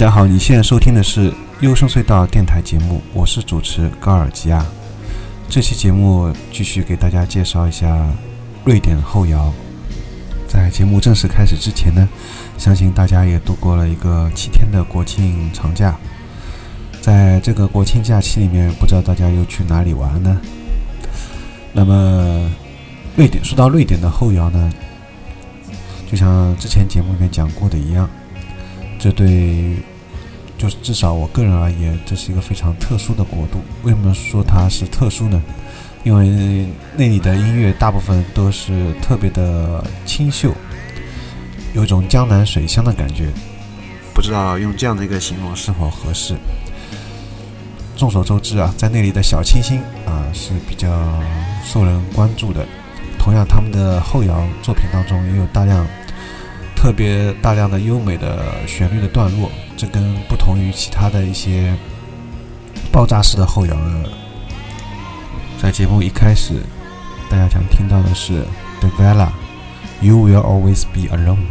大家好，你现在收听的是优声隧道电台节目，我是主持高尔基亚。这期节目继续给大家介绍一下瑞典后摇。在节目正式开始之前呢，相信大家也度过了一个七天的国庆长假。在这个国庆假期里面，不知道大家又去哪里玩呢？那么，瑞典说到瑞典的后摇呢，就像之前节目里面讲过的一样，这对。就是至少我个人而言，这是一个非常特殊的国度。为什么说它是特殊呢？因为那里的音乐大部分都是特别的清秀，有一种江南水乡的感觉。不知道用这样的一个形容是否合适？众所周知啊，在那里的小清新啊是比较受人关注的。同样，他们的后摇作品当中也有大量。特别大量的优美的旋律的段落，这跟不同于其他的一些爆炸式的后摇。在节目一开始，大家想听到的是 The Vela，You Will Always Be Alone。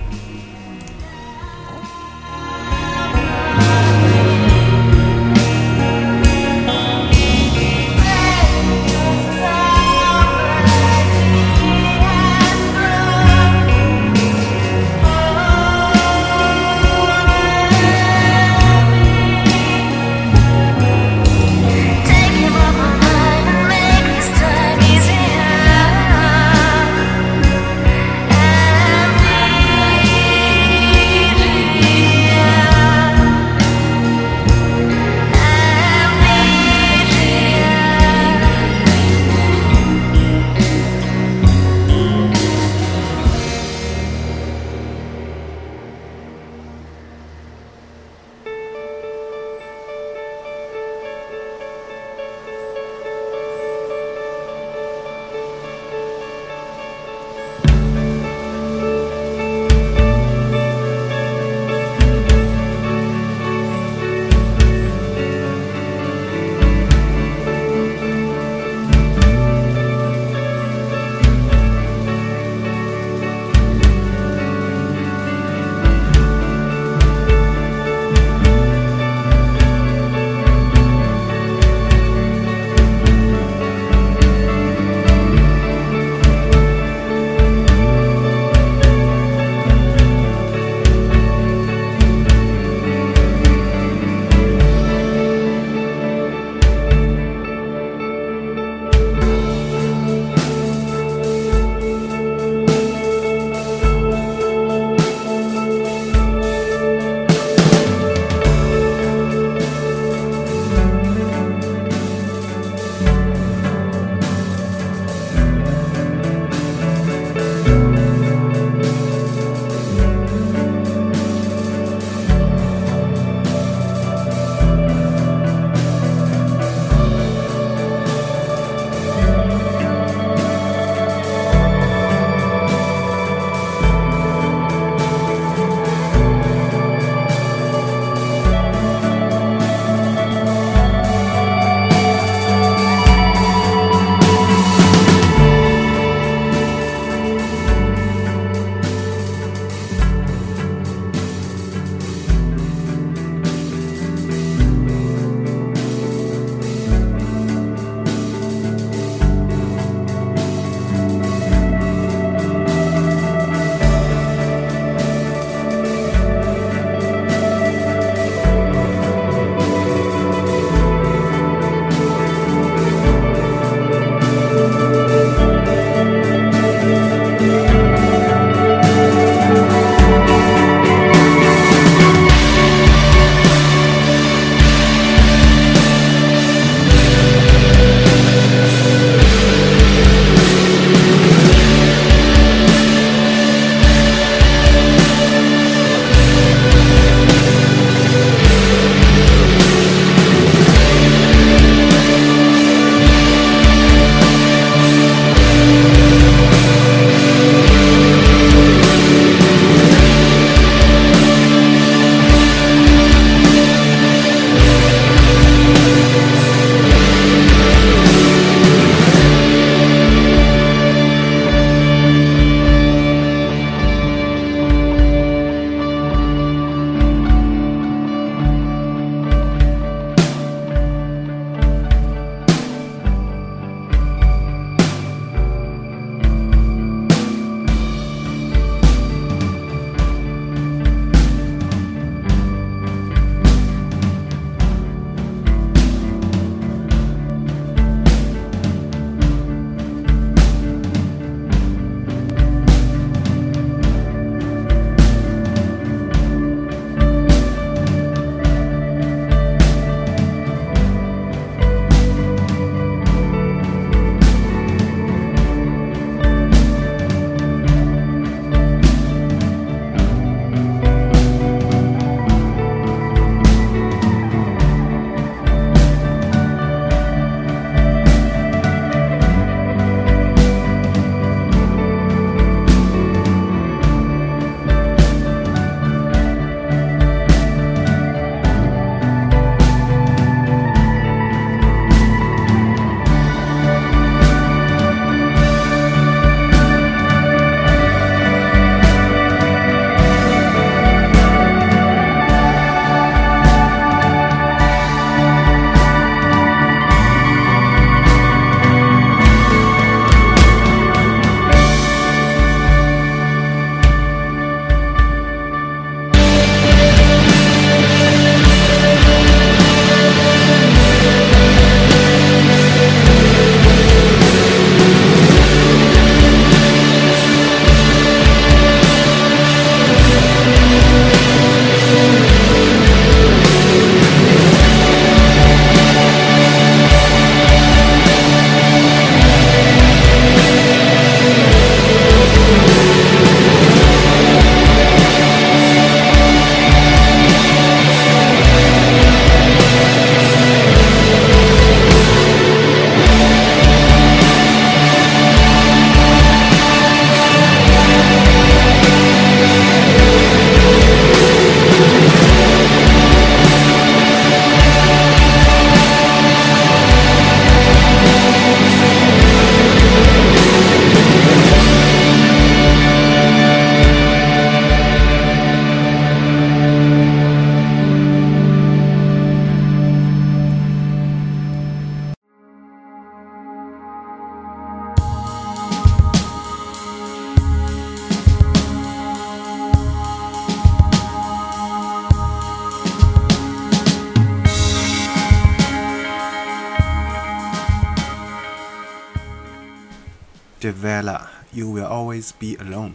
Be alone，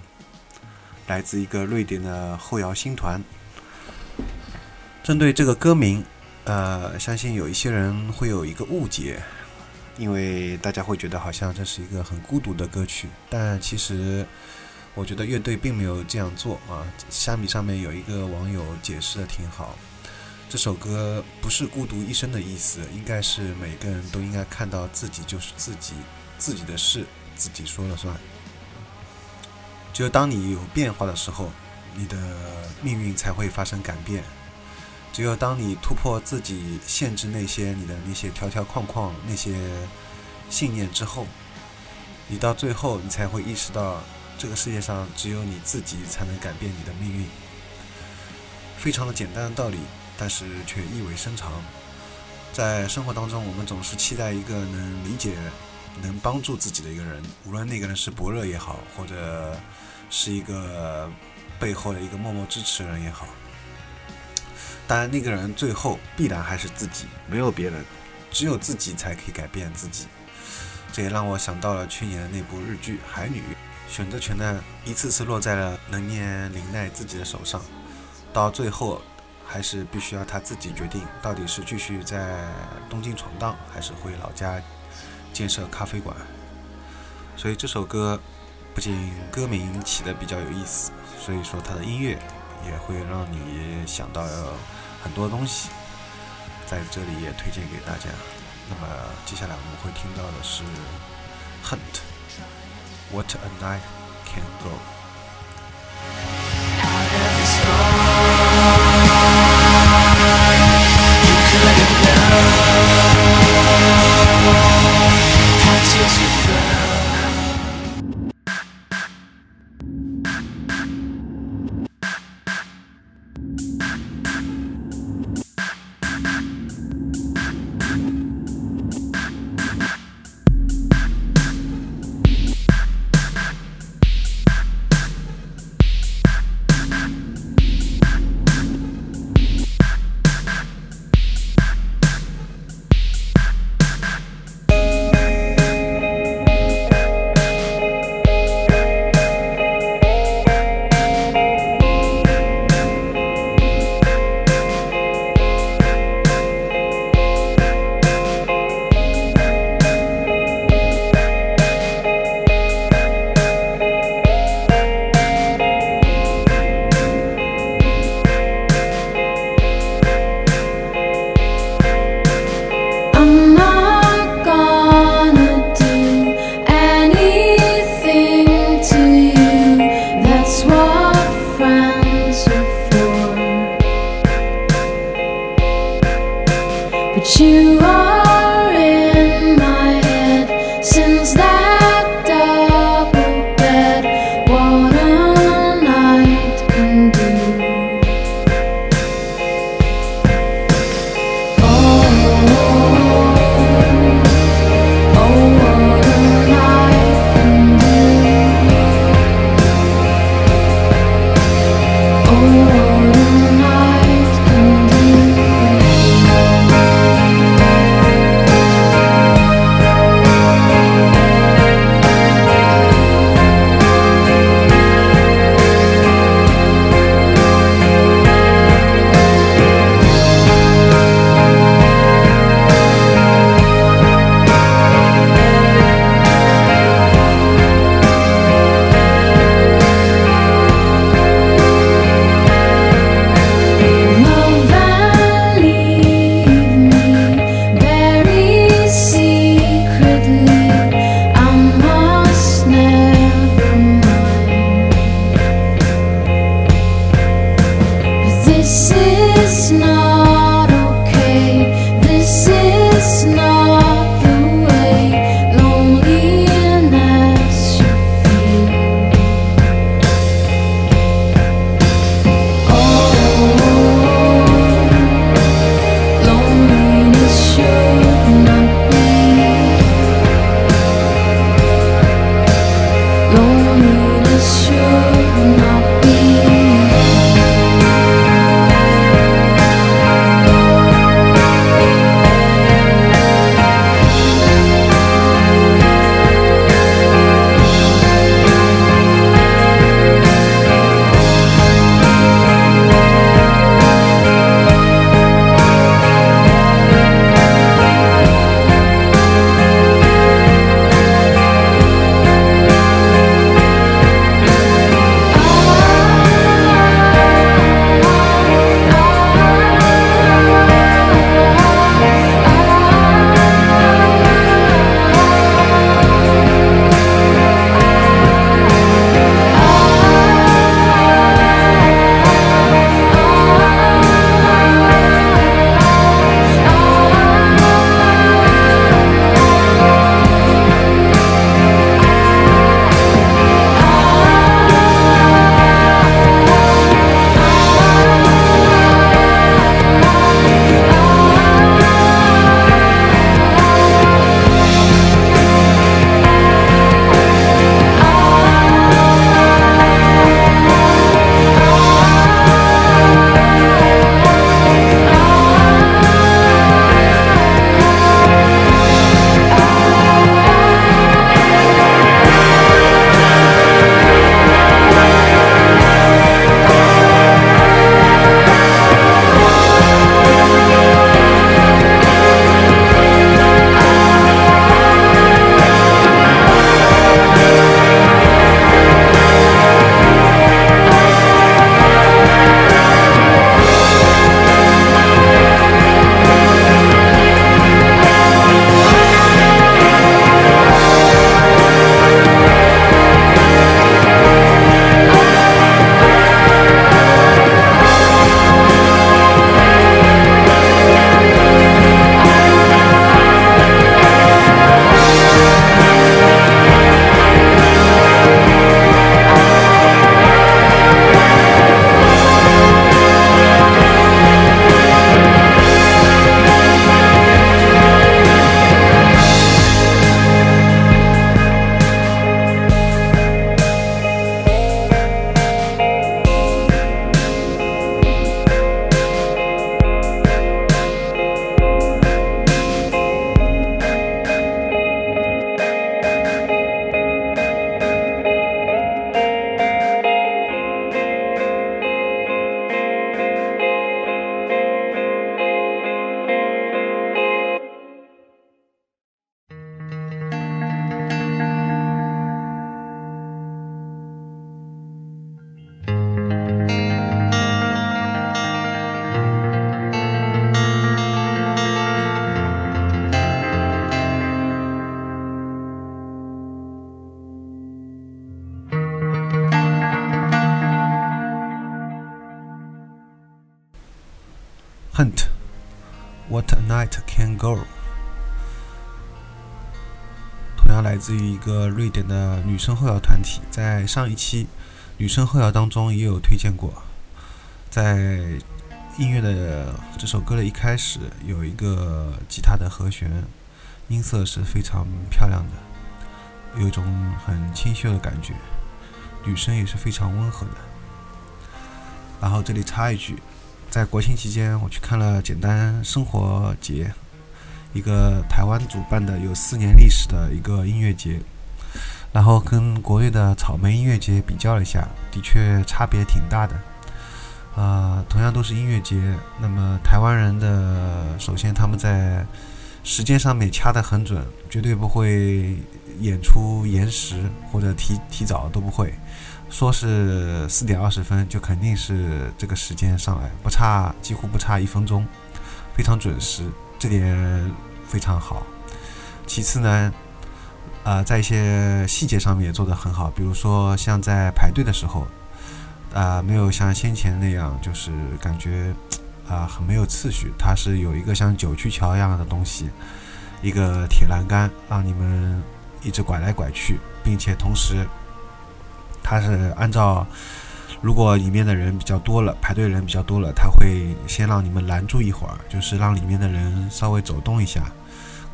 来自一个瑞典的后摇新团。针对这个歌名，呃，相信有一些人会有一个误解，因为大家会觉得好像这是一个很孤独的歌曲，但其实我觉得乐队并没有这样做啊。相比上面有一个网友解释的挺好，这首歌不是孤独一生的意思，应该是每个人都应该看到自己就是自己，自己的事自己说了算。只有当你有变化的时候，你的命运才会发生改变。只有当你突破自己限制那些你的那些条条框框、那些信念之后，你到最后你才会意识到，这个世界上只有你自己才能改变你的命运。非常的简单的道理，但是却意味深长。在生活当中，我们总是期待一个能理解。能帮助自己的一个人，无论那个人是伯乐也好，或者是一个背后的一个默默支持人也好，当然那个人最后必然还是自己，没有别人，只有自己才可以改变自己。这也让我想到了去年的那部日剧《海女》，选择权呢一次次落在了能念林奈自己的手上，到最后还是必须要他自己决定，到底是继续在东京闯荡，还是回老家。建设咖啡馆，所以这首歌不仅歌名起的比较有意思，所以说它的音乐也会让你想到很多东西，在这里也推荐给大家。那么接下来我们会听到的是 HUNT，WHAT A NIGHT CAN GO。wall catches you. 上一期女生后摇当中也有推荐过。在音乐的这首歌的一开始，有一个吉他的和弦，音色是非常漂亮的，有一种很清秀的感觉，女生也是非常温和的。然后这里插一句，在国庆期间，我去看了简单生活节。一个台湾主办的有四年历史的一个音乐节，然后跟国内的草莓音乐节比较了一下，的确差别挺大的。啊，同样都是音乐节，那么台湾人的首先他们在时间上面掐得很准，绝对不会演出延时或者提提早都不会，说是四点二十分就肯定是这个时间上来，不差几乎不差一分钟，非常准时。这点非常好。其次呢，啊，在一些细节上面也做得很好，比如说像在排队的时候，啊，没有像先前那样，就是感觉啊很没有次序。它是有一个像九曲桥一样的东西，一个铁栏杆，让你们一直拐来拐去，并且同时，它是按照。如果里面的人比较多了，排队人比较多了，他会先让你们拦住一会儿，就是让里面的人稍微走动一下，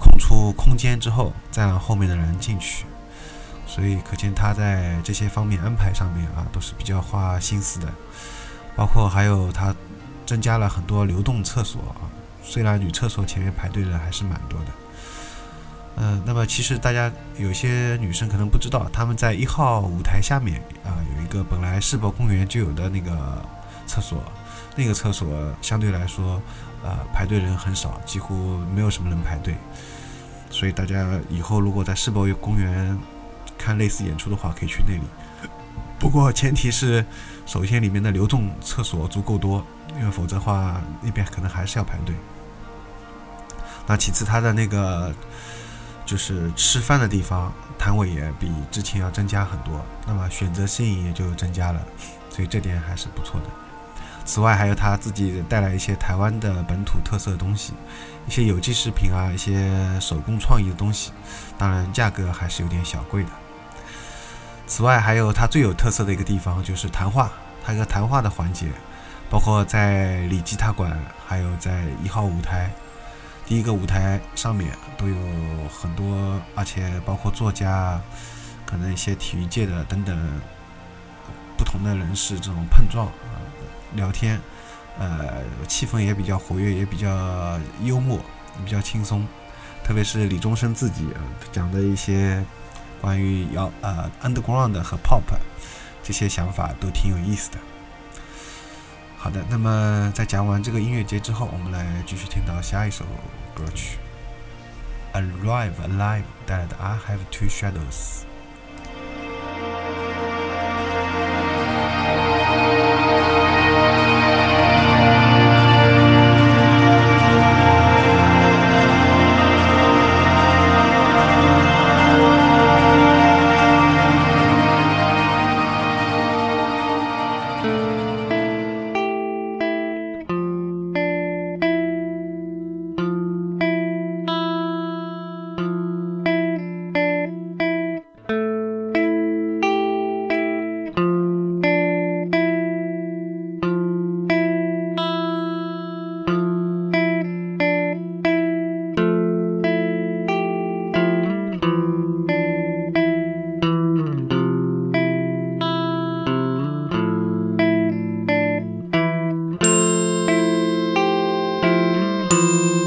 空出空间之后，再让后面的人进去。所以可见他在这些方面安排上面啊，都是比较花心思的。包括还有他增加了很多流动厕所啊，虽然女厕所前面排队的还是蛮多的。嗯，那么其实大家有些女生可能不知道，他们在一号舞台下面啊，有一个本来世博公园就有的那个厕所，那个厕所相对来说，呃，排队人很少，几乎没有什么人排队。所以大家以后如果在世博公园看类似演出的话，可以去那里。不过前提是，首先里面的流动厕所足够多，因为否则的话那边可能还是要排队。那其次，它的那个。就是吃饭的地方，摊位也比之前要增加很多，那么选择性也就增加了，所以这点还是不错的。此外，还有他自己带来一些台湾的本土特色东西，一些有机食品啊，一些手工创意的东西，当然价格还是有点小贵的。此外，还有它最有特色的一个地方就是谈话，它一个谈话的环节，包括在里吉他馆，还有在一号舞台。第一个舞台上面都有很多，而且包括作家，可能一些体育界的等等不同的人士这种碰撞，聊天，呃，气氛也比较活跃，也比较幽默，比较轻松。特别是李宗盛自己讲的一些关于摇呃 underground 和 pop 这些想法都挺有意思的。好的，那么在讲完这个音乐节之后，我们来继续听到下一首歌曲，Arrive Alive 带来的 I Have Two Shadows。Música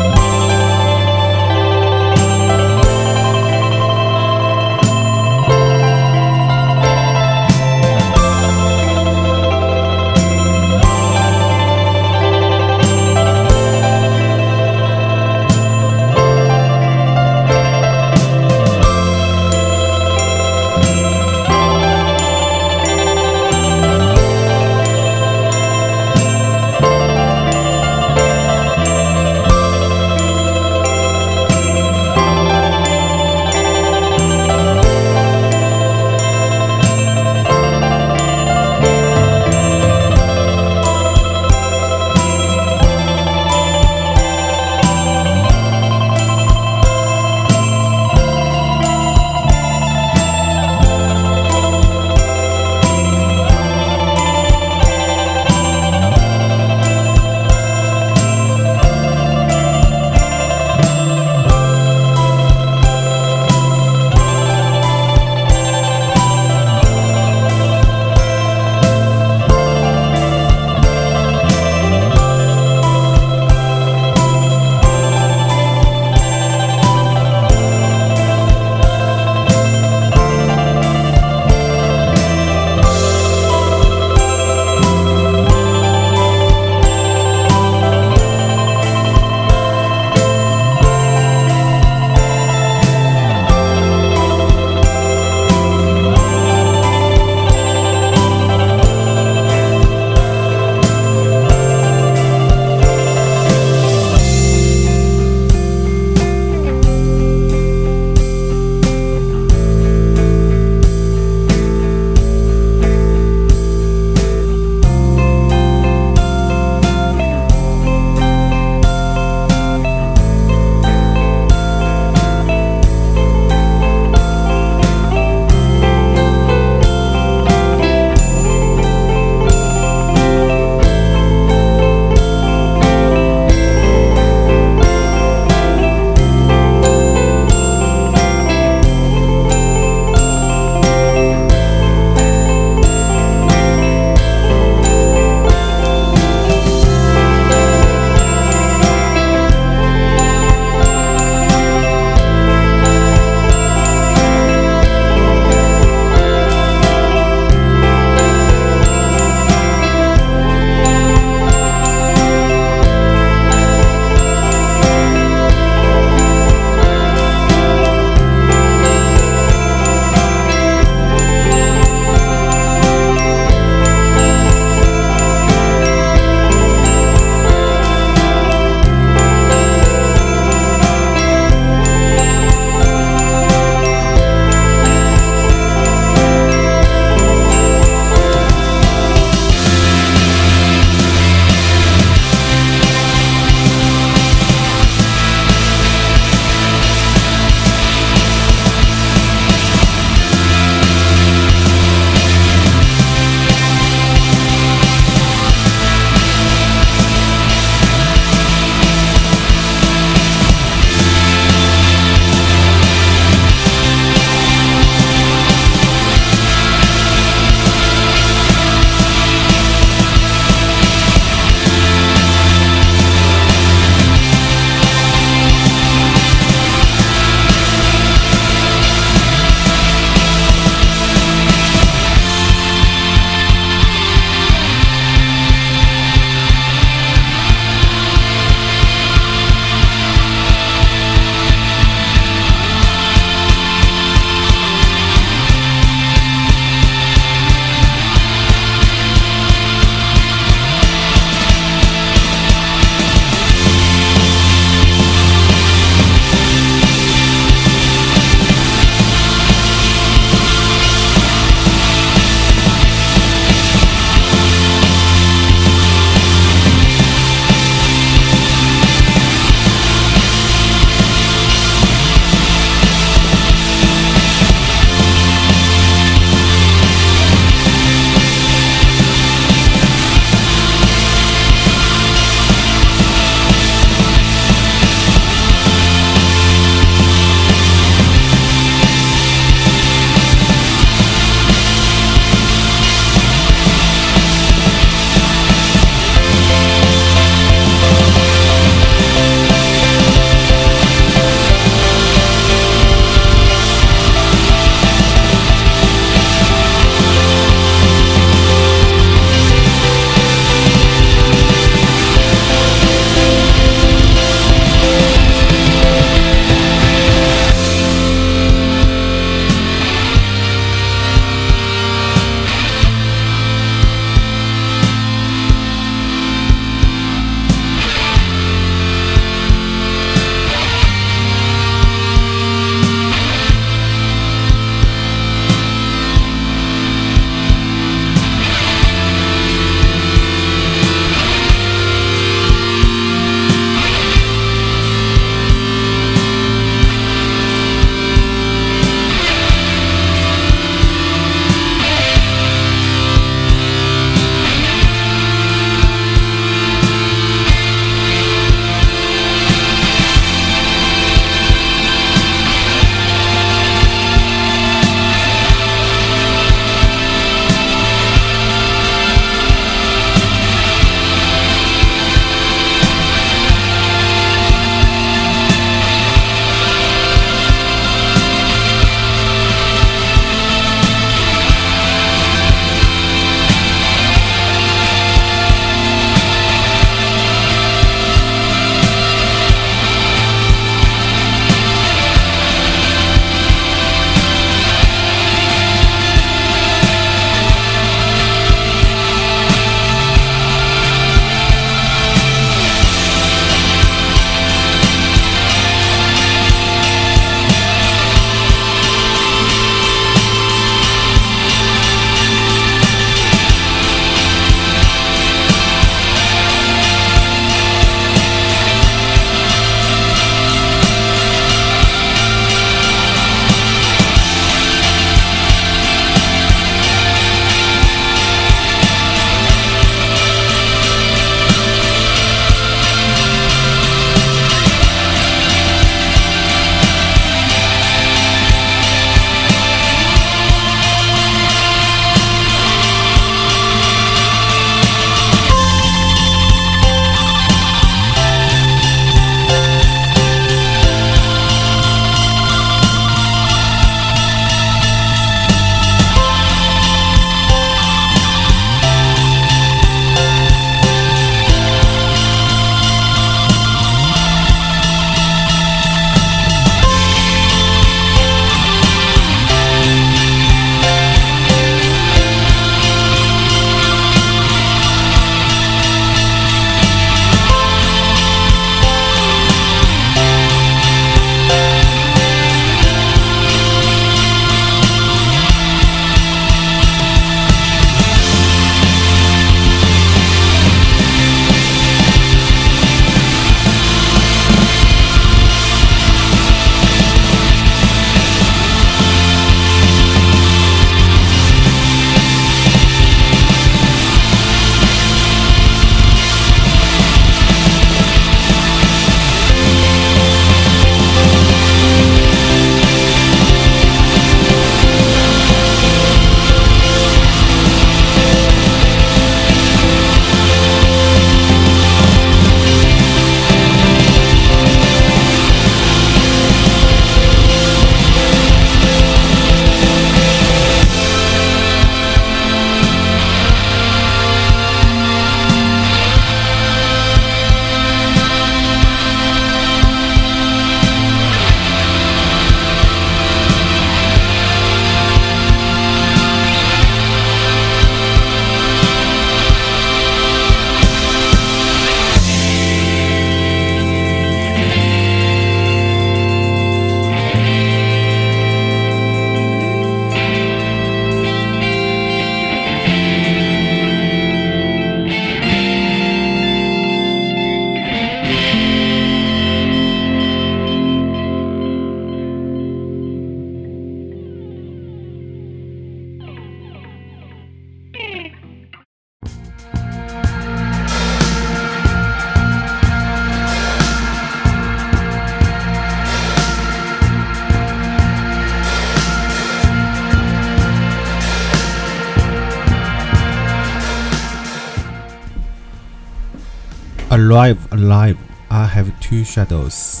Live, I have two shadows。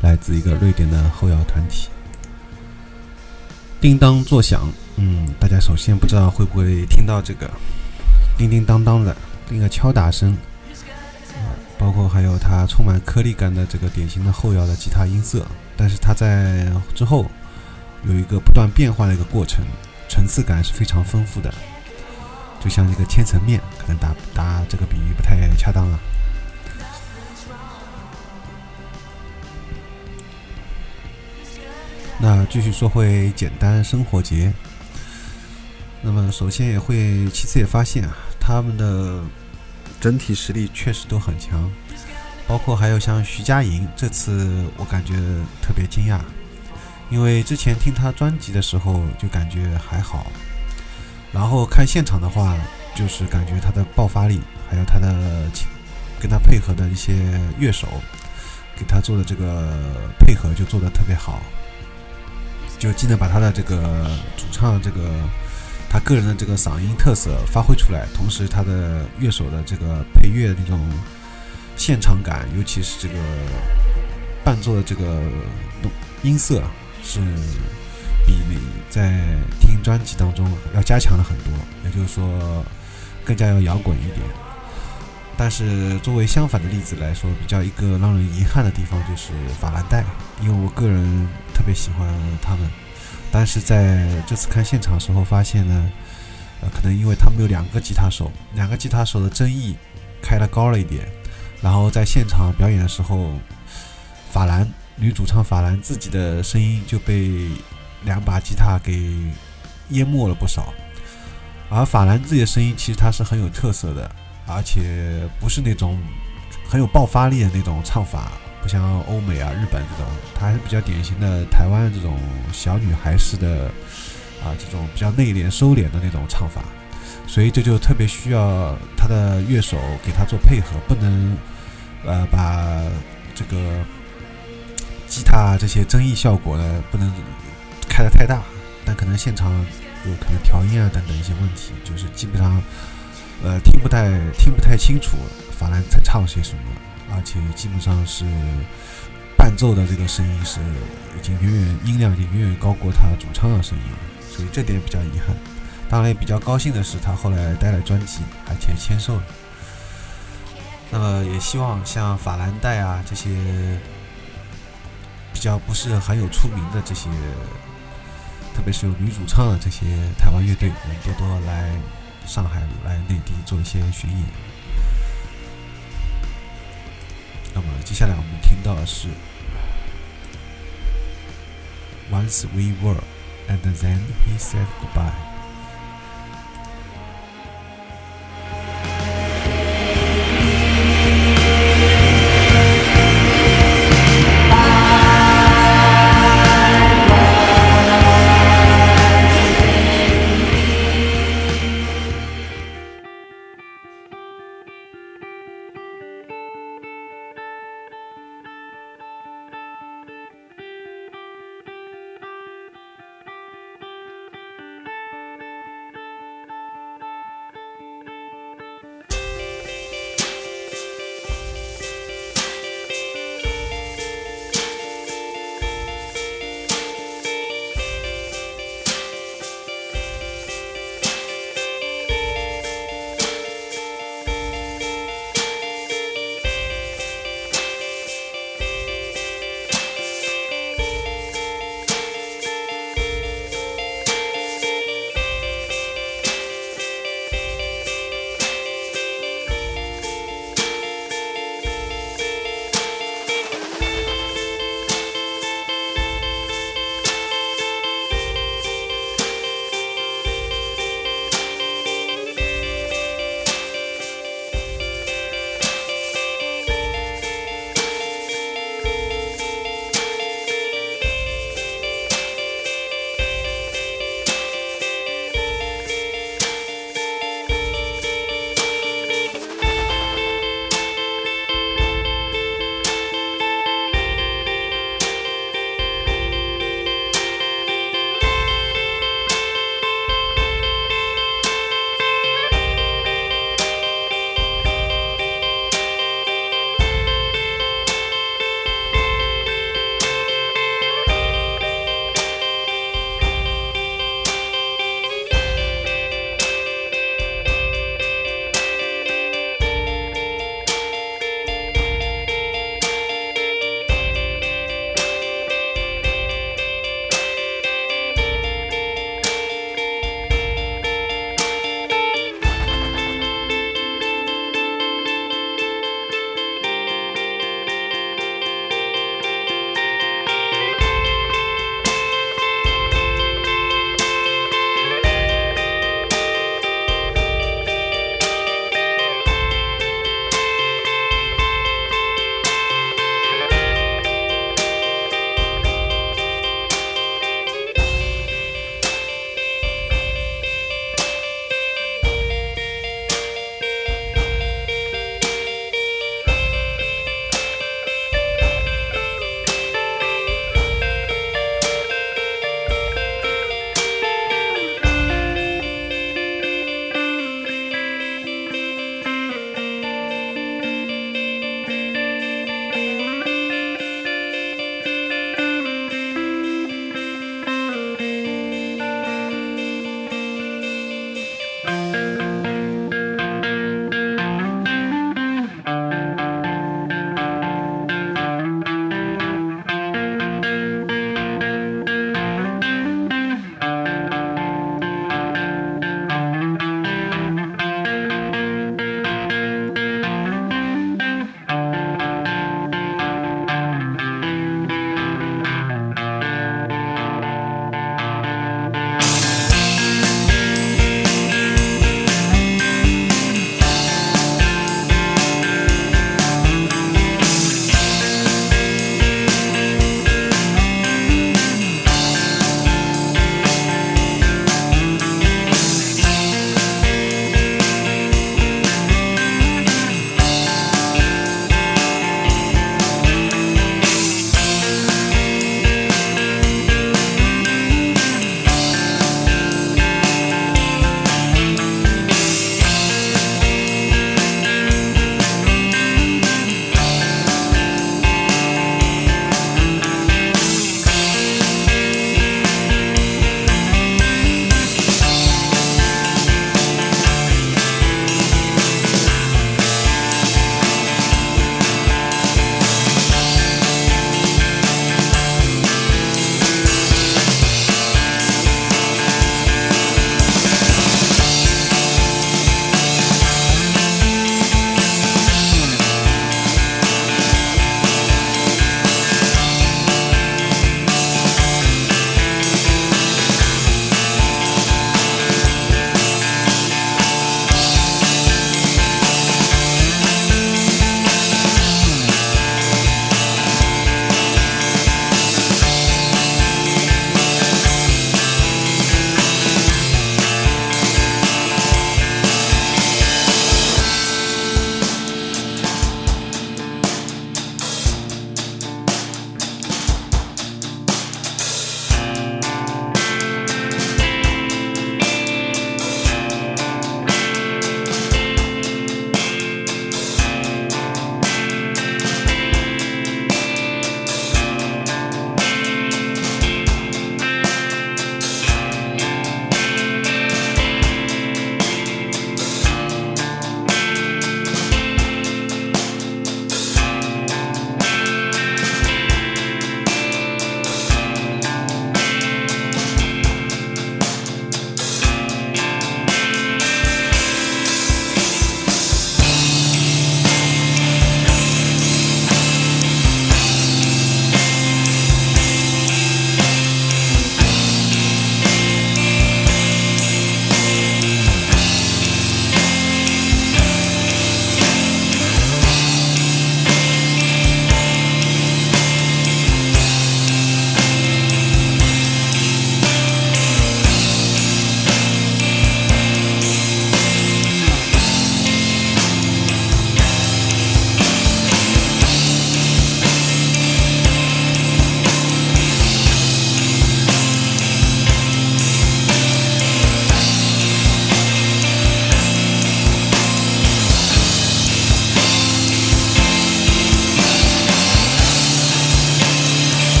来自一个瑞典的后摇团体。叮当作响，嗯，大家首先不知道会不会听到这个叮叮当当的那个敲打声，啊，包括还有它充满颗粒感的这个典型的后摇的吉他音色，但是它在之后有一个不断变化的一个过程，层次感是非常丰富的，就像一个千层面，可能打打这个比喻不太恰当了。那继续说回简单生活节。那么首先也会，其次也发现啊，他们的整体实力确实都很强，包括还有像徐佳莹，这次我感觉特别惊讶，因为之前听他专辑的时候就感觉还好，然后看现场的话，就是感觉他的爆发力，还有他的跟他配合的一些乐手，给他做的这个配合就做的特别好。就既能把他的这个主唱这个他个人的这个嗓音特色发挥出来，同时他的乐手的这个配乐那种现场感，尤其是这个伴奏的这个音色，是比你在听专辑当中要加强了很多，也就是说更加要摇滚一点。但是作为相反的例子来说，比较一个让人遗憾的地方就是法兰黛，因为我个人。特别喜欢他们，但是在这次看现场的时候发现呢，呃，可能因为他们有两个吉他手，两个吉他手的争议开的高了一点，然后在现场表演的时候，法兰女主唱法兰自己的声音就被两把吉他给淹没了不少，而法兰自己的声音其实她是很有特色的，而且不是那种很有爆发力的那种唱法。不像欧美啊、日本这种，它还是比较典型的台湾这种小女孩式的啊，这种比较内敛、收敛的那种唱法，所以这就特别需要他的乐手给他做配合，不能呃把这个吉他这些争议效果呢不能开得太大，但可能现场有可能调音啊等等一些问题，就是基本上呃听不太听不太清楚法兰在唱些什么。而且基本上是伴奏的这个声音是已经远远音量已经远远高过他主唱的声音了，所以这点比较遗憾。当然也比较高兴的是，他后来带了专辑，而且签售了。那么也希望像法兰黛啊这些比较不是很有出名的这些，特别是有女主唱的这些台湾乐队，能多多来上海、来内地做一些巡演。那么接下来我们听到的是 Once we were, and then he said goodbye.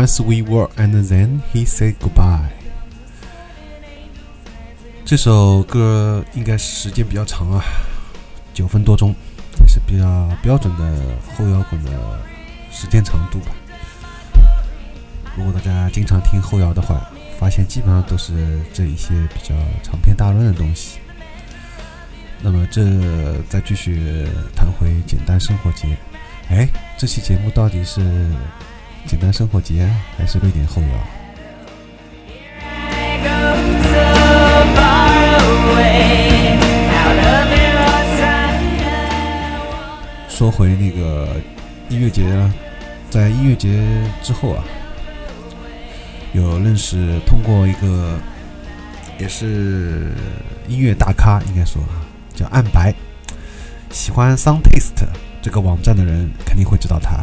Once we were, and then he said goodbye。这首歌应该时间比较长啊，九分多钟，也是比较标准的后摇滚的时间长度吧。如果大家经常听后摇的话，发现基本上都是这一些比较长篇大论的东西。那么这再继续谈回简单生活节，哎，这期节目到底是简单生活节还是瑞典后摇？说回那个音乐节，在音乐节之后啊，有认识通过一个也是音乐大咖，应该说啊。叫暗白，喜欢 Sound Taste 这个网站的人肯定会知道他，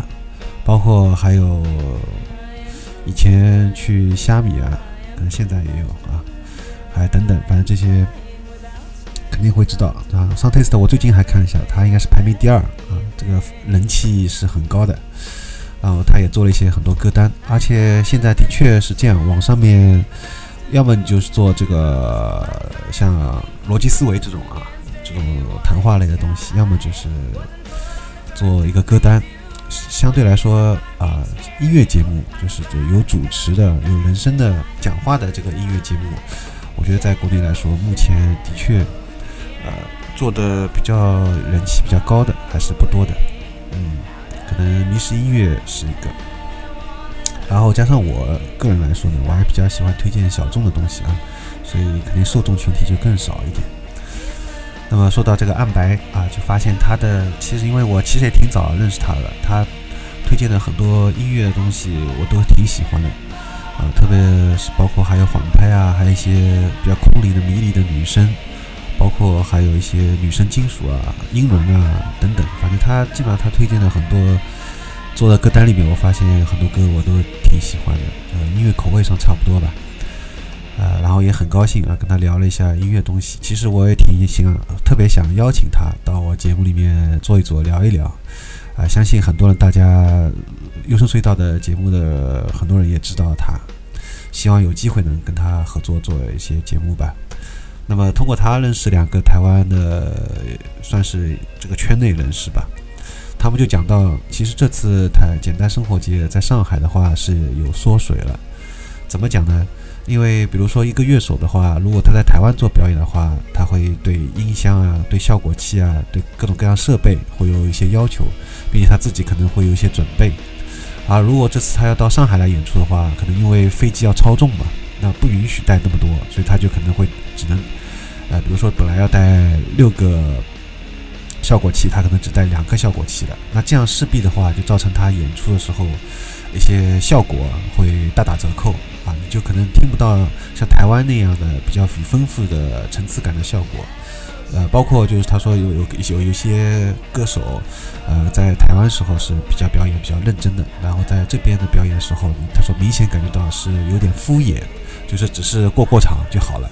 包括还有以前去虾米啊，可能现在也有啊，还等等，反正这些肯定会知道啊。Sound Taste 我最近还看一下，他应该是排名第二啊，这个人气是很高的。然后他也做了一些很多歌单，而且现在的确是这样，网上面要么你就是做这个像逻辑思维这种啊。这种谈话类的东西，要么就是做一个歌单，相对来说啊，音乐节目就是有主持的、有人声的讲话的这个音乐节目，我觉得在国内来说，目前的确呃做的比较人气比较高的还是不多的，嗯，可能迷失音乐是一个，然后加上我个人来说呢，我还比较喜欢推荐小众的东西啊，所以肯定受众群体就更少一点。那么说到这个暗白啊，就发现他的其实因为我其实也挺早认识他的，他推荐的很多音乐的东西我都挺喜欢的啊，特别是包括还有反拍啊，还有一些比较空灵的迷离的女声，包括还有一些女生金属啊、英伦啊等等，反正他基本上他推荐的很多做的歌单里面，我发现很多歌我都挺喜欢的，呃，音乐口味上差不多吧。呃，然后也很高兴啊，跟他聊了一下音乐东西。其实我也挺想，特别想邀请他到我节目里面坐一坐，聊一聊。啊，相信很多人，大家优声隧道的节目的很多人也知道他，希望有机会能跟他合作做一些节目吧。那么通过他认识两个台湾的，算是这个圈内人士吧。他们就讲到，其实这次台简单生活节在上海的话是有缩水了。怎么讲呢？因为比如说一个乐手的话，如果他在台湾做表演的话，他会对音箱啊、对效果器啊、对各种各样设备会有一些要求，并且他自己可能会有一些准备。而如果这次他要到上海来演出的话，可能因为飞机要超重嘛，那不允许带那么多，所以他就可能会只能，呃，比如说本来要带六个效果器，他可能只带两个效果器的。那这样势必的话，就造成他演出的时候一些效果会大打折扣。啊，你就可能听不到像台湾那样的比较丰富的层次感的效果，呃，包括就是他说有有有有些歌手，呃，在台湾时候是比较表演比较认真的，然后在这边的表演时候，他说明显感觉到是有点敷衍，就是只是过过场就好了，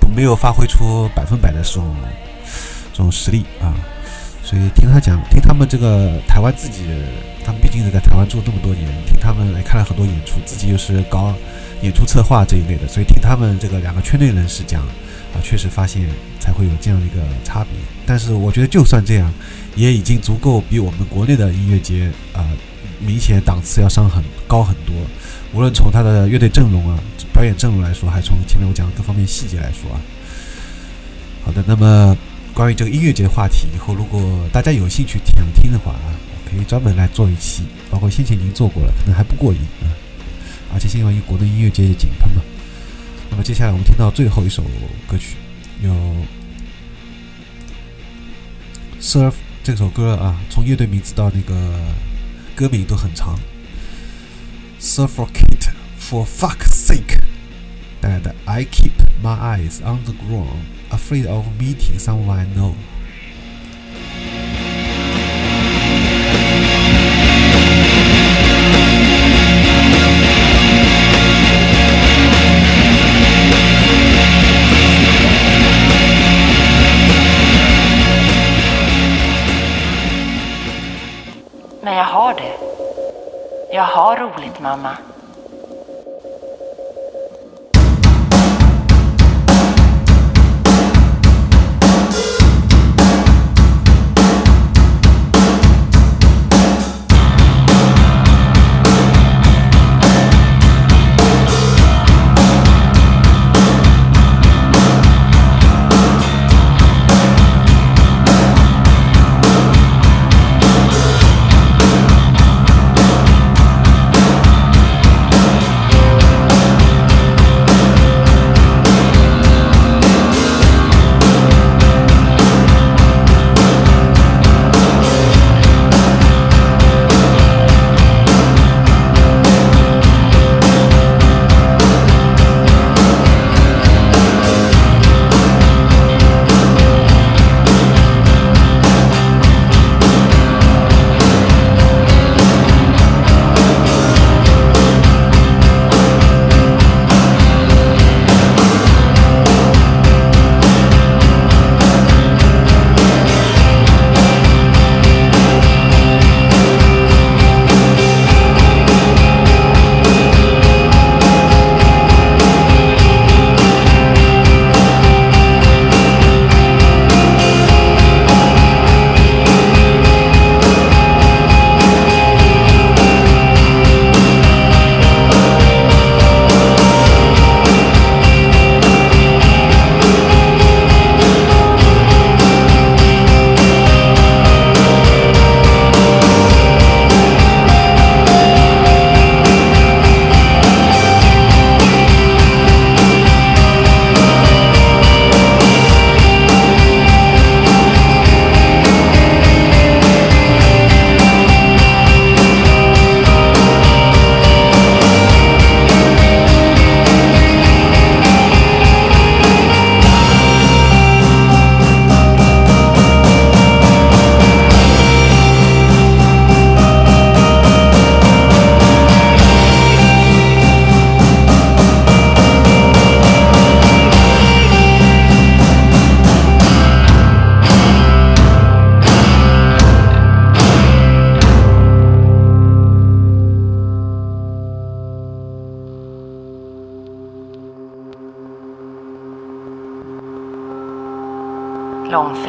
不没有发挥出百分百的这种这种实力啊。所以听他讲，听他们这个台湾自己，他们毕竟是在台湾住这么多年，听他们来看了很多演出，自己又是搞。演出策划这一类的，所以听他们这个两个圈内人士讲，啊，确实发现才会有这样一个差别。但是我觉得就算这样，也已经足够比我们国内的音乐节啊，明显档次要上很高很多。无论从他的乐队阵容啊、表演阵容来说，还从前面我讲的各方面细节来说啊。好的，那么关于这个音乐节话题，以后如果大家有兴趣想听的话啊，我可以专门来做一期，包括先前已经做过了，可能还不过瘾啊。而且因为国内音乐界也井喷嘛，那么接下来我们听到最后一首歌曲，有 Surf 这首歌啊，从乐队名字到那个歌名都很长 Surf for Kate for fuck's sake，带来的 I keep my eyes on the ground, afraid of meeting someone I know。Jag har det. Jag har roligt, mamma.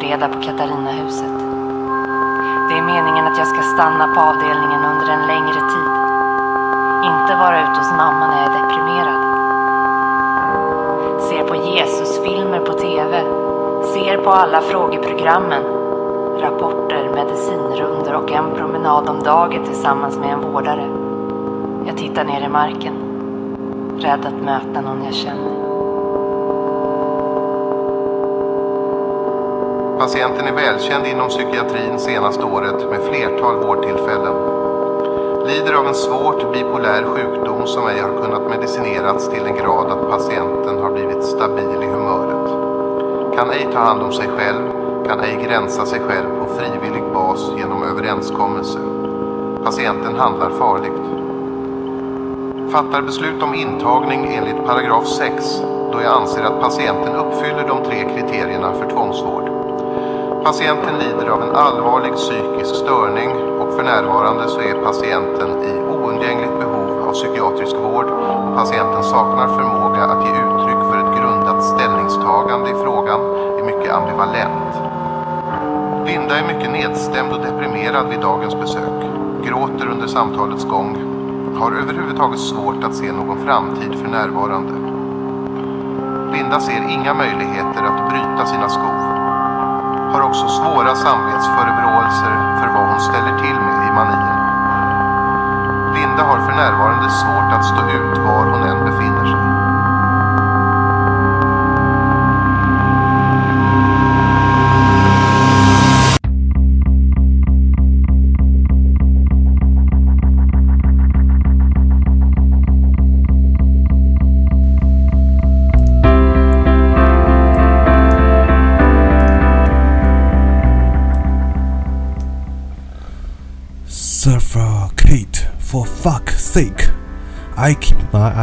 Långfredag på Katarinahuset. Det är meningen att jag ska stanna på avdelningen under en längre tid. Inte vara ute hos mamma när jag är deprimerad. Ser på Jesusfilmer på TV. Ser på alla frågeprogrammen. Rapporter, medicinrunder och en promenad om dagen tillsammans med en vårdare. Jag tittar ner i marken. Rädd att möta någon jag känner. Patienten är välkänd inom psykiatrin senaste året med flertal vårdtillfällen. Lider av en svårt bipolär sjukdom som ej har kunnat medicinerats till en grad att patienten har blivit stabil i humöret. Kan ej ta hand om sig själv, kan ej gränsa sig själv på frivillig bas genom överenskommelse. Patienten handlar farligt. Fattar beslut om intagning enligt paragraf 6 då jag anser att patienten uppfyller de tre kriterierna för tvångsvård. Patienten lider av en allvarlig psykisk störning och för närvarande så är patienten i oundgängligt behov av psykiatrisk vård och patienten saknar förmåga att ge uttryck för ett grundat ställningstagande i frågan är mycket ambivalent. Linda är mycket nedstämd och deprimerad vid dagens besök, gråter under samtalets gång, har överhuvudtaget svårt att se någon framtid för närvarande. Linda ser inga möjligheter att bryta sina skor har också svåra samvetsförebråelser för vad hon ställer till med i manierna. Linda har för närvarande svårt att stå ut var hon än befinner sig.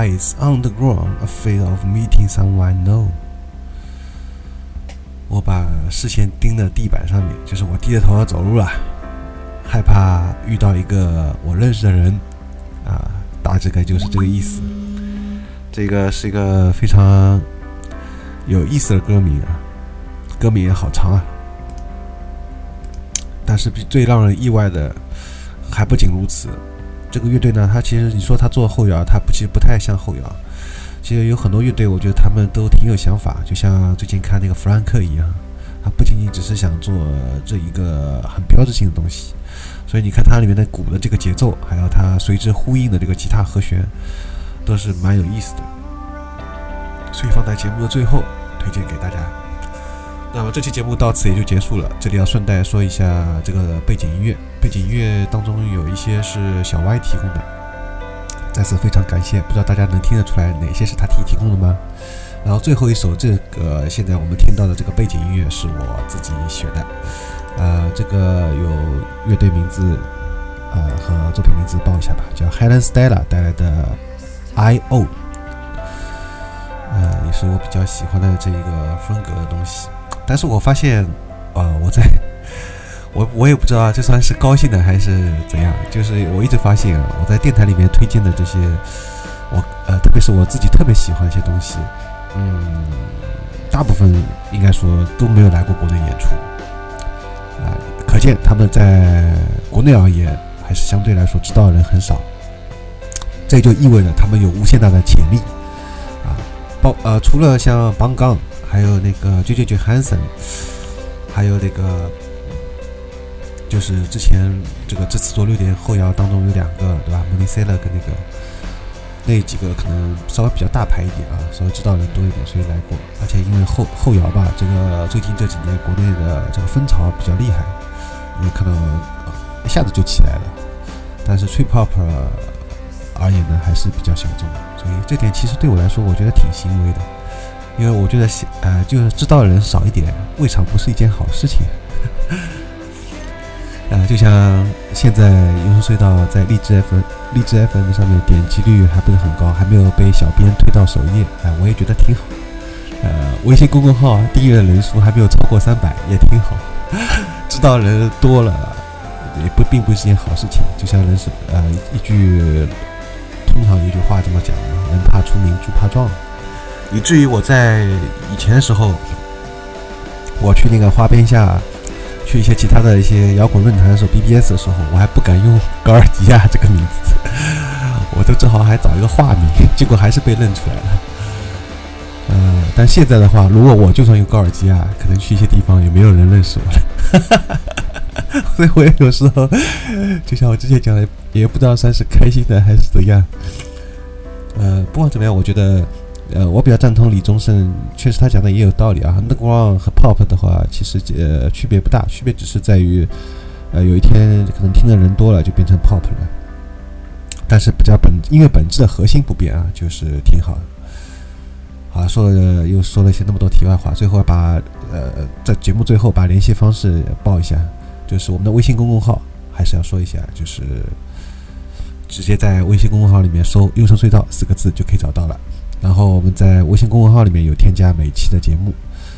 Eyes on the ground, afraid of meeting someone new. 我把视线盯在地板上面，就是我低着头要走路了，害怕遇到一个我认识的人，啊，大致概就是这个意思。这个是一个非常有意思的歌名啊，歌名也好长啊。但是最让人意外的还不仅如此，这个乐队呢，它其实你说它做后摇，它不其实不太像后摇。其实有很多乐队，我觉得他们都挺有想法，就像最近看那个弗兰克一样，他不仅仅只是想做这一个很标志性的东西。所以你看它里面的鼓的这个节奏，还有它随之呼应的这个吉他和弦，都是蛮有意思的。所以放在节目的最后推荐给大家。那么这期节目到此也就结束了。这里要顺带说一下这个背景音乐，背景音乐当中有一些是小歪提供的，再次非常感谢。不知道大家能听得出来哪些是他提提供的吗？然后最后一首这个现在我们听到的这个背景音乐是我自己选的，呃，这个有乐队名字，呃和作品名字报一下吧，叫 Helen Stella 带来的 I.O。呃，也是我比较喜欢的这一个风格的东西。但是我发现，呃，我在，我我也不知道这算是高兴的还是怎样。就是我一直发现，我在电台里面推荐的这些，我呃，特别是我自己特别喜欢一些东西，嗯，大部分应该说都没有来过国内演出，啊，可见他们在国内而言，还是相对来说知道的人很少。这就意味着他们有无限大的潜力，啊，包呃，除了像邦刚。还有那个 J J J Hansen，还有那个就是之前这个这次做六点后摇当中有两个对吧 m o n i c e l a 跟那个那几个可能稍微比较大牌一点啊，稍微知道的人多一点，所以来过。而且因为后后摇吧，这个最近这几年国内的这个风潮比较厉害，你看到一下子就起来了。但是 Trip Hop 而言呢，还是比较小众的，所以这点其实对我来说，我觉得挺欣慰的。因为我觉得，呃，就是知道的人少一点，未尝不是一件好事情。呃，就像现在优声隧道在荔枝 FM、荔枝 FM 上面点击率还不是很高，还没有被小编推到首页，哎，我也觉得挺好。呃，微信公众号订阅人数还没有超过三百，也挺好。知道人多了，也不并不是件好事情。就像人是，呃，一句通常一句话这么讲嘛：人怕出名，猪怕壮。以至于我在以前的时候，我去那个花边下，去一些其他的一些摇滚论坛的时候，BBS 的时候，我还不敢用高尔基亚这个名字，我都只好还找一个化名，结果还是被认出来了。呃，但现在的话，如果我就算用高尔基亚，可能去一些地方也没有人认识我了。所以我也有时候，就像我之前讲的，也不知道算是开心的还是怎样。呃，不管怎么样，我觉得，呃，我比较赞同李宗盛，确实他讲的也有道理啊。Underground 和 Pop 的话，其实呃区别不大，区别只是在于，呃，有一天可能听的人多了，就变成 Pop 了。但是比较本音乐本质的核心不变啊，就是挺好。好，说了又说了一些那么多题外话，最后把呃在节目最后把联系方式报一下，就是我们的微信公众号，还是要说一下，就是。直接在微信公众号里面搜“优声隧道”四个字就可以找到了。然后我们在微信公众号里面有添加每期的节目，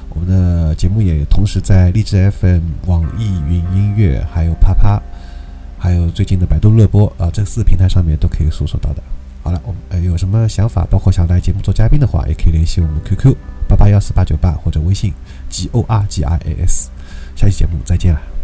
我们的节目也同时在荔枝 FM、网易云音乐、还有啪啪、还有最近的百度乐播啊这四个平台上面都可以搜索到的。好了，我们呃有什么想法，包括想来节目做嘉宾的话，也可以联系我们 QQ 八八幺四八九八或者微信 G O R G I A S。下期节目再见了。